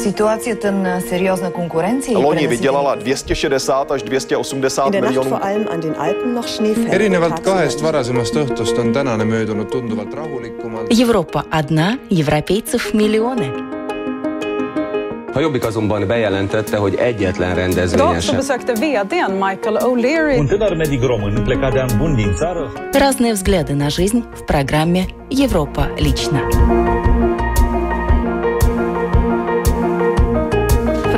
Ситуацията на сериозна конкуренция Loni vydělala 260 až 280 miljonů. erinevalt kahest varasemast õhtust on tänane möödunud tunduvalt rahulikumalt. Европа одна, европейцев миллионы. A Jobbik azonban bejelentette, hogy egyetlen rendezvényen Idag så sem besökte vdn Michael O'Leary Un tânăr medic român plecat de an bun din țară Разные взгляды на жизнь в программе «Европа лично».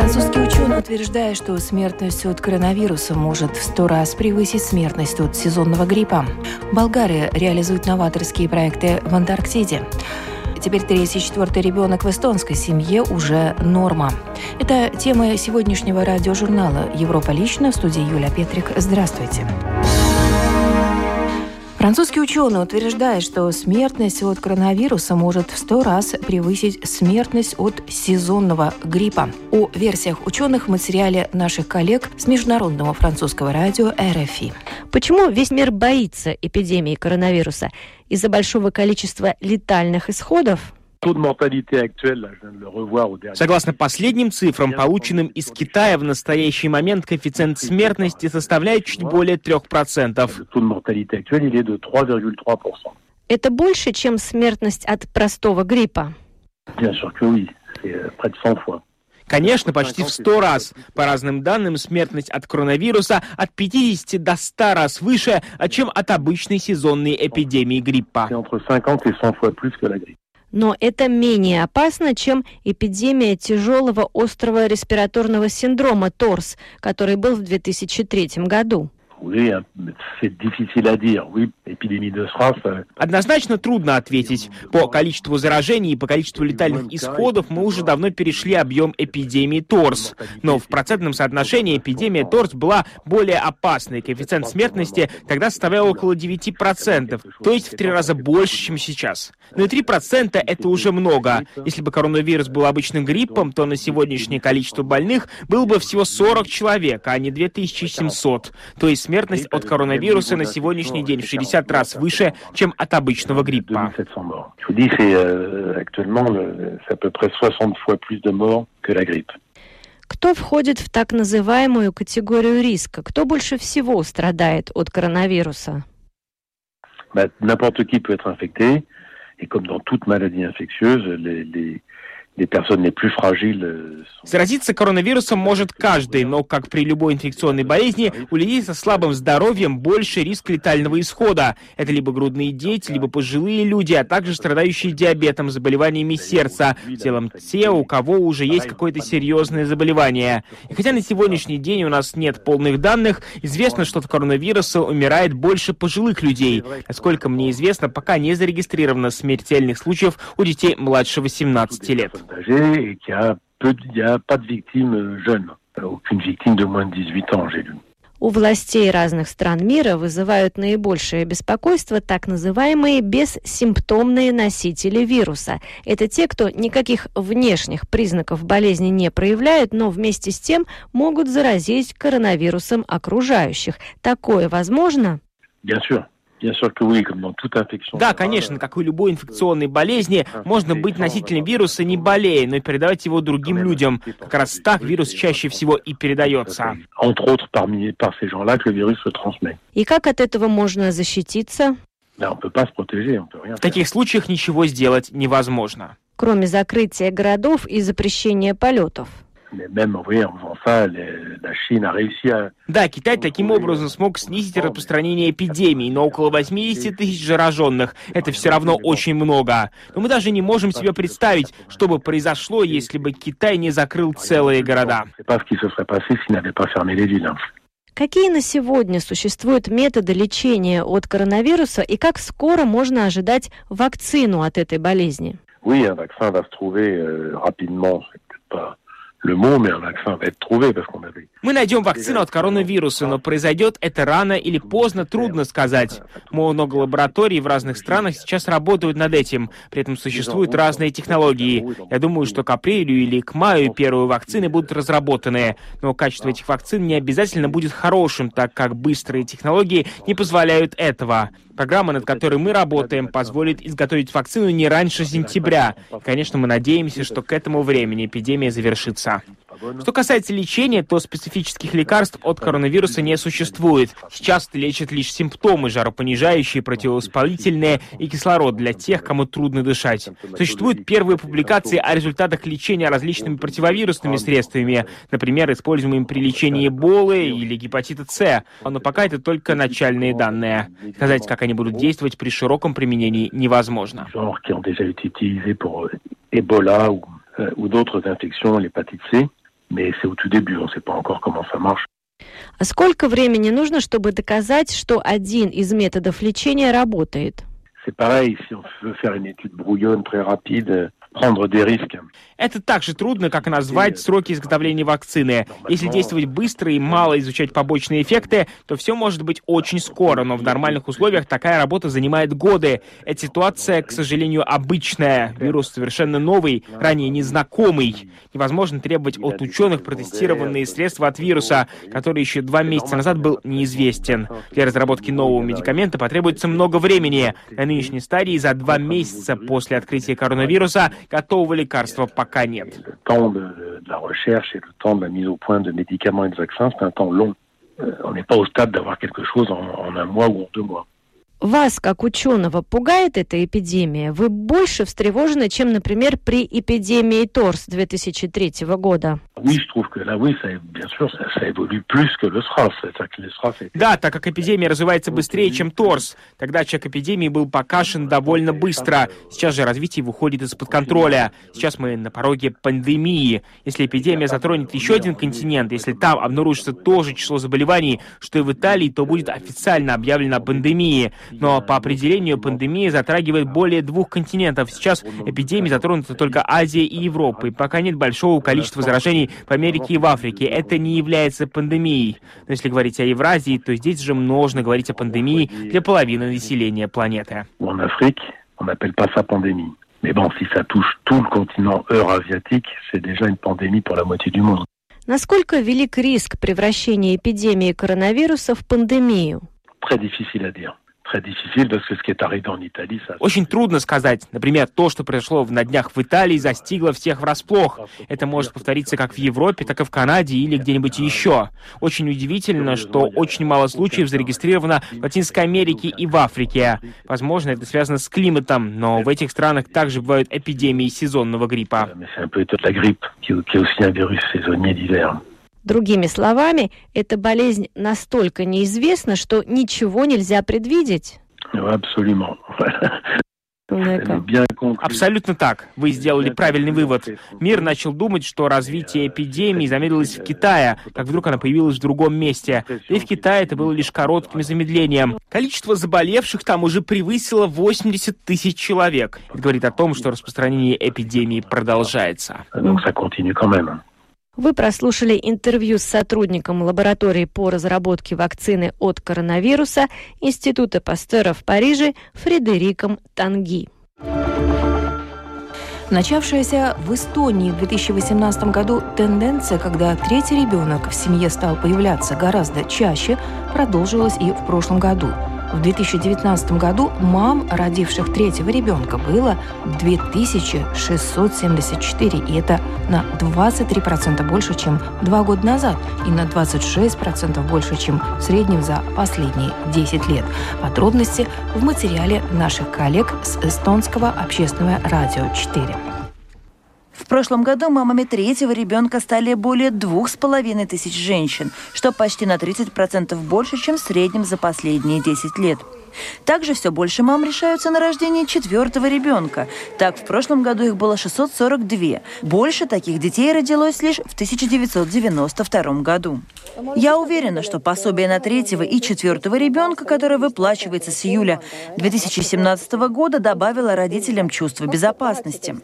Французский ученый утверждает, что смертность от коронавируса может в сто раз превысить смертность от сезонного гриппа. Болгария реализует новаторские проекты в Антарктиде. Теперь третий и четвертый ребенок в эстонской семье уже норма. Это темы сегодняшнего радиожурнала «Европа лично» в студии Юля Петрик. Здравствуйте. Французский ученый утверждает, что смертность от коронавируса может в сто раз превысить смертность от сезонного гриппа. О версиях ученых в материале наших коллег с Международного французского радио РФИ. Почему весь мир боится эпидемии коронавируса? Из-за большого количества летальных исходов? Согласно последним цифрам, полученным из Китая, в настоящий момент коэффициент смертности составляет чуть более 3%. Это больше, чем смертность от простого гриппа? Конечно, почти в 100 раз. По разным данным, смертность от коронавируса от 50 до 100 раз выше, чем от обычной сезонной эпидемии гриппа. Но это менее опасно, чем эпидемия тяжелого острого респираторного синдрома ТОРС, который был в 2003 году. Однозначно трудно ответить. По количеству заражений и по количеству летальных исходов мы уже давно перешли объем эпидемии ТОРС. Но в процентном соотношении эпидемия ТОРС была более опасной. Коэффициент смертности тогда составлял около 9%, то есть в три раза больше, чем сейчас. Но и 3% это уже много. Если бы коронавирус был обычным гриппом, то на сегодняшнее количество больных было бы всего 40 человек, а не 2700. То есть смертность от коронавируса на сегодняшний день в 60 раз выше, чем от обычного гриппа. Кто входит в так называемую категорию риска? Кто больше всего страдает от коронавируса? N'importe qui peut être infecté, et comme dans toute maladie infectieuse, les, les, euh. Заразиться коронавирусом может каждый, но, как при любой инфекционной болезни, у людей со слабым здоровьем больше риск летального исхода. Это либо грудные дети, либо пожилые люди, а также страдающие диабетом, заболеваниями сердца, в целом те, у кого уже есть какое-то серьезное заболевание. И хотя на сегодняшний день у нас нет полных данных, известно, что от коронавируса умирает больше пожилых людей. Насколько мне известно, пока не зарегистрировано смертельных случаев у детей младше 18 лет. Âgés et qu'il y a peu, il y a pas de victimes euh, jeunes. Aucune victime de moins de 18 ans, j'ai lu. У властей разных стран мира вызывают наибольшее беспокойство так называемые бессимптомные носители вируса. Это те, кто никаких внешних признаков болезни не проявляют, но вместе с тем могут заразить коронавирусом окружающих. Такое возможно? Bien sûr. Да, конечно, как и любой инфекционной болезни, можно быть носителем вируса, не болея, но и передавать его другим людям. Как раз так вирус чаще всего и передается. Transmet. И как от этого можно защититься? В таких случаях ничего сделать невозможно. Кроме закрытия городов и запрещения полетов. Mais même, vous voyez, en faisant ça, les- la Chine a réussi à... Да, Китай таким образом смог снизить распространение эпидемии, но около 80 тысяч зараженных – это все равно очень много. Но мы даже не можем себе представить, что бы произошло, если бы Китай не закрыл целые города. Pas pas. Какие на сегодня существуют методы лечения от коронавируса и как скоро можно ожидать вакцину от этой болезни? Oui, un vaccin va se trouver euh, rapidement, c'est peut-être pas Мы найдем вакцину от коронавируса, но произойдет это рано или поздно, трудно сказать. Много лабораторий в разных странах сейчас работают над этим. При этом существуют разные технологии. Я думаю, что к апрелю или к маю первые вакцины будут разработаны. Но качество этих вакцин не обязательно будет хорошим, так как быстрые технологии не позволяют этого. Программа, над которой мы работаем, позволит изготовить вакцину не раньше сентября. Конечно, мы надеемся, что к этому времени эпидемия завершится. Что касается лечения, то специфических лекарств от коронавируса не существует. Сейчас лечат лишь симптомы, жаропонижающие, противовоспалительные и кислород для тех, кому трудно дышать. Существуют первые публикации о результатах лечения различными противовирусными средствами, например, используемыми при лечении Эболы или гепатита С, но пока это только начальные данные. Сказать, как они будут действовать при широком применении, невозможно. Ebola ou, euh, ou d'autres infections, l'hépatite C. mais c'est au tout début, on ne sait pas encore comment ça marche. А сколько времени нужно, чтобы доказать, что один из методов лечения работает? C'est pareil, si on veut faire une étude brouillonne très rapide, prendre des risques. Это так же трудно, как назвать сроки изготовления вакцины. Если действовать быстро и мало изучать побочные эффекты, то все может быть очень скоро, но в нормальных условиях такая работа занимает годы. Эта ситуация, к сожалению, обычная. Вирус совершенно новый, ранее незнакомый. Невозможно требовать от ученых протестированные средства от вируса, который еще два месяца назад был неизвестен. Для разработки нового медикамента потребуется много времени. На нынешней стадии за два месяца после открытия коронавируса готового лекарства пока нет. Le temps de, de la recherche et le temps de la mise au point de médicaments et de vaccins, c'est un temps long. Euh, on n'est pas au stade d'avoir quelque chose en, en un mois ou en deux mois. Вас, как ученого, пугает эта эпидемия? Вы больше встревожены, чем, например, при эпидемии ТОРС 2003 года? Да, так как эпидемия развивается быстрее, чем ТОРС. Тогда чек эпидемии был покашен довольно быстро. Сейчас же развитие выходит из-под контроля. Сейчас мы на пороге пандемии. Если эпидемия затронет еще один континент, если там обнаружится то же число заболеваний, что и в Италии, то будет официально объявлено о пандемии. Но по определению пандемия затрагивает более двух континентов. Сейчас эпидемия затронута только Азия и Европа, и пока нет большого количества заражений в Америке и в Африке. Это не является пандемией. Но если говорить о Евразии, то здесь же можно говорить о пандемии для половины населения планеты. On n'appelle pas ça pandémie. Mais bon, si ça touche tout le continent eurasiatique, c'est déjà une pandémie pour la moitié du monde. Насколько велик риск превращения эпидемии коронавируса в пандемию? Très difficile à dire. Очень трудно сказать. Например, то, что произошло на днях в Италии, застигло всех врасплох. Это может повториться как в Европе, так и в Канаде или где-нибудь еще. Очень удивительно, что очень мало случаев зарегистрировано в Латинской Америке и в Африке. Возможно, это связано с климатом, но в этих странах также бывают эпидемии сезонного гриппа. Другими словами, эта болезнь настолько неизвестна, что ничего нельзя предвидеть. Абсолютно так. Вы сделали правильный вывод. Мир начал думать, что развитие эпидемии замедлилось в Китае, как вдруг она появилась в другом месте. И в Китае это было лишь коротким замедлением. Количество заболевших там уже превысило 80 тысяч человек. Это говорит о том, что распространение эпидемии продолжается. Вы прослушали интервью с сотрудником лаборатории по разработке вакцины от коронавируса Института Пастера в Париже Фредериком Танги. Начавшаяся в Эстонии в 2018 году тенденция, когда третий ребенок в семье стал появляться гораздо чаще, продолжилась и в прошлом году – в 2019 году мам, родивших третьего ребенка, было 2674, и это на 23% больше, чем два года назад, и на 26% больше, чем в среднем за последние 10 лет. Подробности в материале наших коллег с эстонского общественного радио 4. В прошлом году мамами третьего ребенка стали более двух с половиной тысяч женщин, что почти на 30% больше, чем в среднем за последние 10 лет. Также все больше мам решаются на рождение четвертого ребенка. Так, в прошлом году их было 642. Больше таких детей родилось лишь в 1992 году. Я уверена, что пособие на третьего и четвертого ребенка, которое выплачивается с июля 2017 года, добавило родителям чувство безопасности.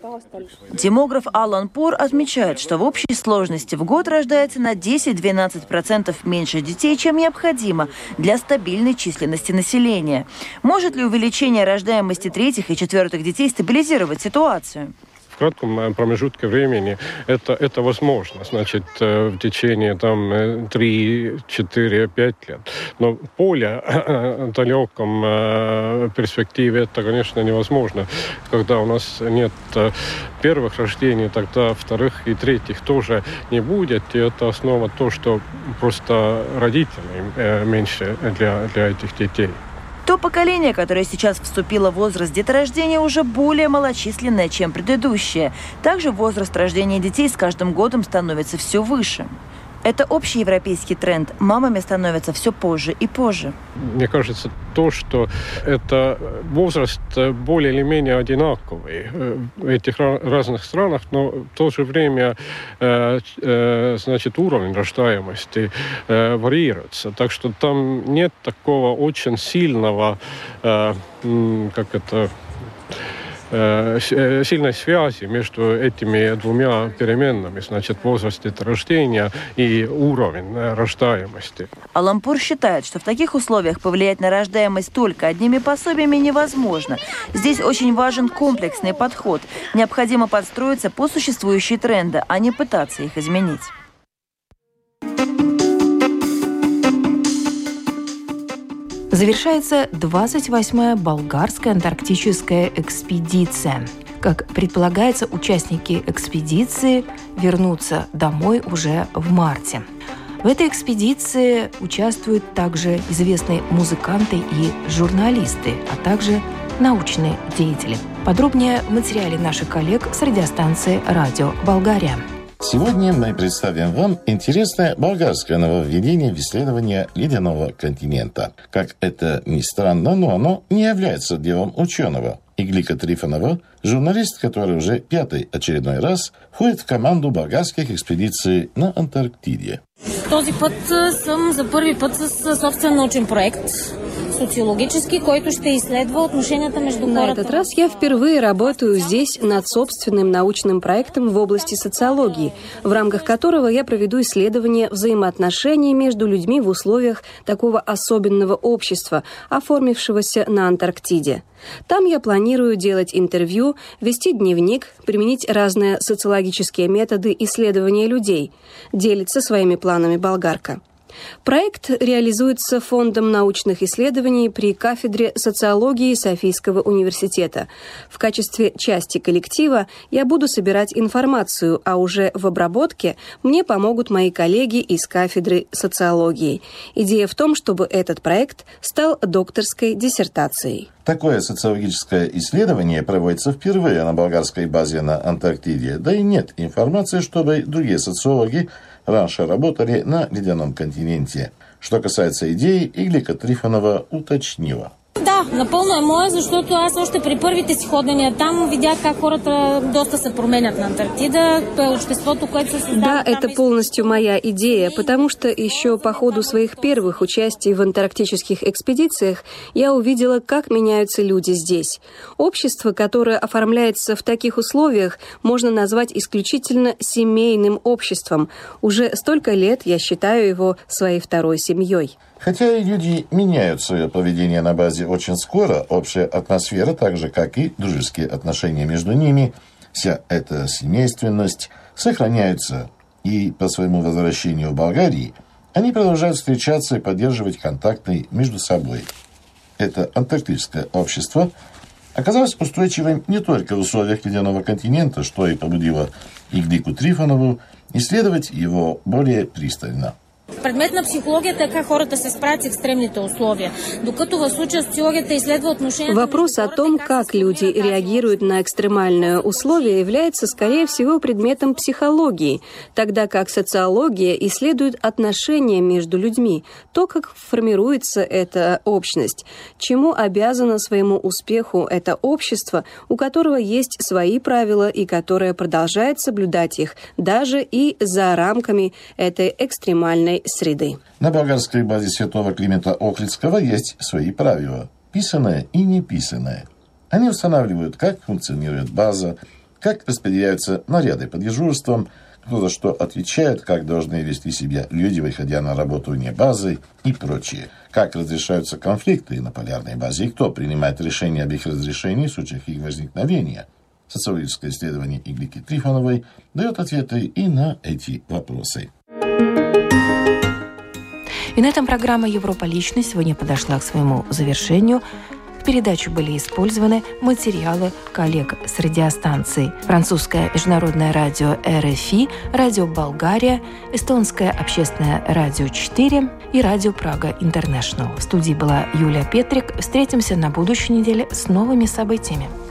Демограф Алан Пур отмечает, что в общей сложности в год рождается на 10-12% меньше детей, чем необходимо для стабильной численности населения. Может ли увеличение рождаемости третьих и четвертых детей стабилизировать ситуацию? в кратком э, промежутке времени это, это возможно, значит, э, в течение там 3, 4, 5 лет. Но более далеком э, перспективе это, конечно, невозможно. Когда у нас нет первых рождений, тогда вторых и третьих тоже не будет. И это основа то, что просто родителей меньше для, для этих детей. То поколение, которое сейчас вступило в возраст деторождения, уже более малочисленное, чем предыдущее. Также возраст рождения детей с каждым годом становится все выше. Это общий европейский тренд. Мамами становятся все позже и позже. Мне кажется, то, что это возраст более или менее одинаковый в этих разных странах, но в то же время э, э, значит, уровень рождаемости э, варьируется. Так что там нет такого очень сильного, как это, Э, э, сильной связи между этими двумя переменными, значит, возраст рождения и уровень э, рождаемости. Алампур считает, что в таких условиях повлиять на рождаемость только одними пособиями невозможно. Здесь очень важен комплексный подход. Необходимо подстроиться по существующие тренды, а не пытаться их изменить. Завершается 28-я болгарская антарктическая экспедиция. Как предполагается, участники экспедиции вернутся домой уже в марте. В этой экспедиции участвуют также известные музыканты и журналисты, а также научные деятели. Подробнее в материале наших коллег с радиостанции «Радио Болгария». Сегодня мы представим вам интересное болгарское нововведение в исследование ледяного континента. Как это ни странно, но оно не является делом ученого. Иглика Трифонова, журналист, который уже пятый очередной раз входит в команду болгарских экспедиций на Антарктиде. Този път съм за първи път с собствен научен проект социологический, който ще изследва отношенията между На этот раз я впервые работаю здесь над собственным научным проектом в области социологии, в рамках которого я проведу исследование взаимоотношений между людьми в условиях такого особенного общества, оформившегося на Антарктиде. Там я планирую делать интервью, вести дневник, применить разные социологические методы исследования людей, делиться своими планами болгарка. Проект реализуется Фондом научных исследований при кафедре социологии Софийского университета. В качестве части коллектива я буду собирать информацию, а уже в обработке мне помогут мои коллеги из кафедры социологии. Идея в том, чтобы этот проект стал докторской диссертацией. Такое социологическое исследование проводится впервые на болгарской базе на Антарктиде, да и нет информации, чтобы другие социологи раньше работали на ледяном континенте. Что касается идеи, Иглика Трифонова уточнила – Да, напълно е мое, защото аз още при първите си ходения там видях как хората доста се променят на Антарктида, обществото, което се создава. Да, это полностью моя идея, потому что еще по ходу своих первых участий в антарктических экспедициях я увидела, как меняются люди здесь. Общество, которое оформляется в таких условиях, можно назвать исключительно семейным обществом. Уже столько лет я считаю его своей второй семьей. Хотя и люди меняют свое поведение на базе очень скоро, общая атмосфера, так же, как и дружеские отношения между ними, вся эта семейственность сохраняются. И по своему возвращению в Болгарии они продолжают встречаться и поддерживать контакты между собой. Это антарктическое общество оказалось устойчивым не только в условиях ледяного континента, что и побудило Игдику Трифонову исследовать его более пристально. Предмет на психологията как хората се справят с екстремните условия. Докато в случая социологията изследва отношения... Вопрос о том, как люди реагируют на экстремальные условия, является, скорее всего, предметом психологии, тогда как социология исследует отношения между людьми, то, как формируется эта общность, чему обязано своему успеху это общество, у которого есть свои правила и которое продолжает соблюдать их даже и за рамками этой экстремальной среды. На болгарской базе святого Климента Охридского есть свои правила, писанное и неписанное. Они устанавливают, как функционирует база, как распределяются наряды по дежурствам, кто за что отвечает, как должны вести себя люди, выходя на работу вне базы и прочее. Как разрешаются конфликты на полярной базе и кто принимает решение об их разрешении в случаях их возникновения. Социологическое исследование Иглики Трифоновой дает ответы и на эти вопросы. И на этом программа «Европа. Личность» сегодня подошла к своему завершению. В передачу были использованы материалы коллег с радиостанций Французское международное радио РФИ, Радио Болгария, Эстонское общественное радио 4 и Радио Прага Интернешнл. В студии была Юлия Петрик. Встретимся на будущей неделе с новыми событиями.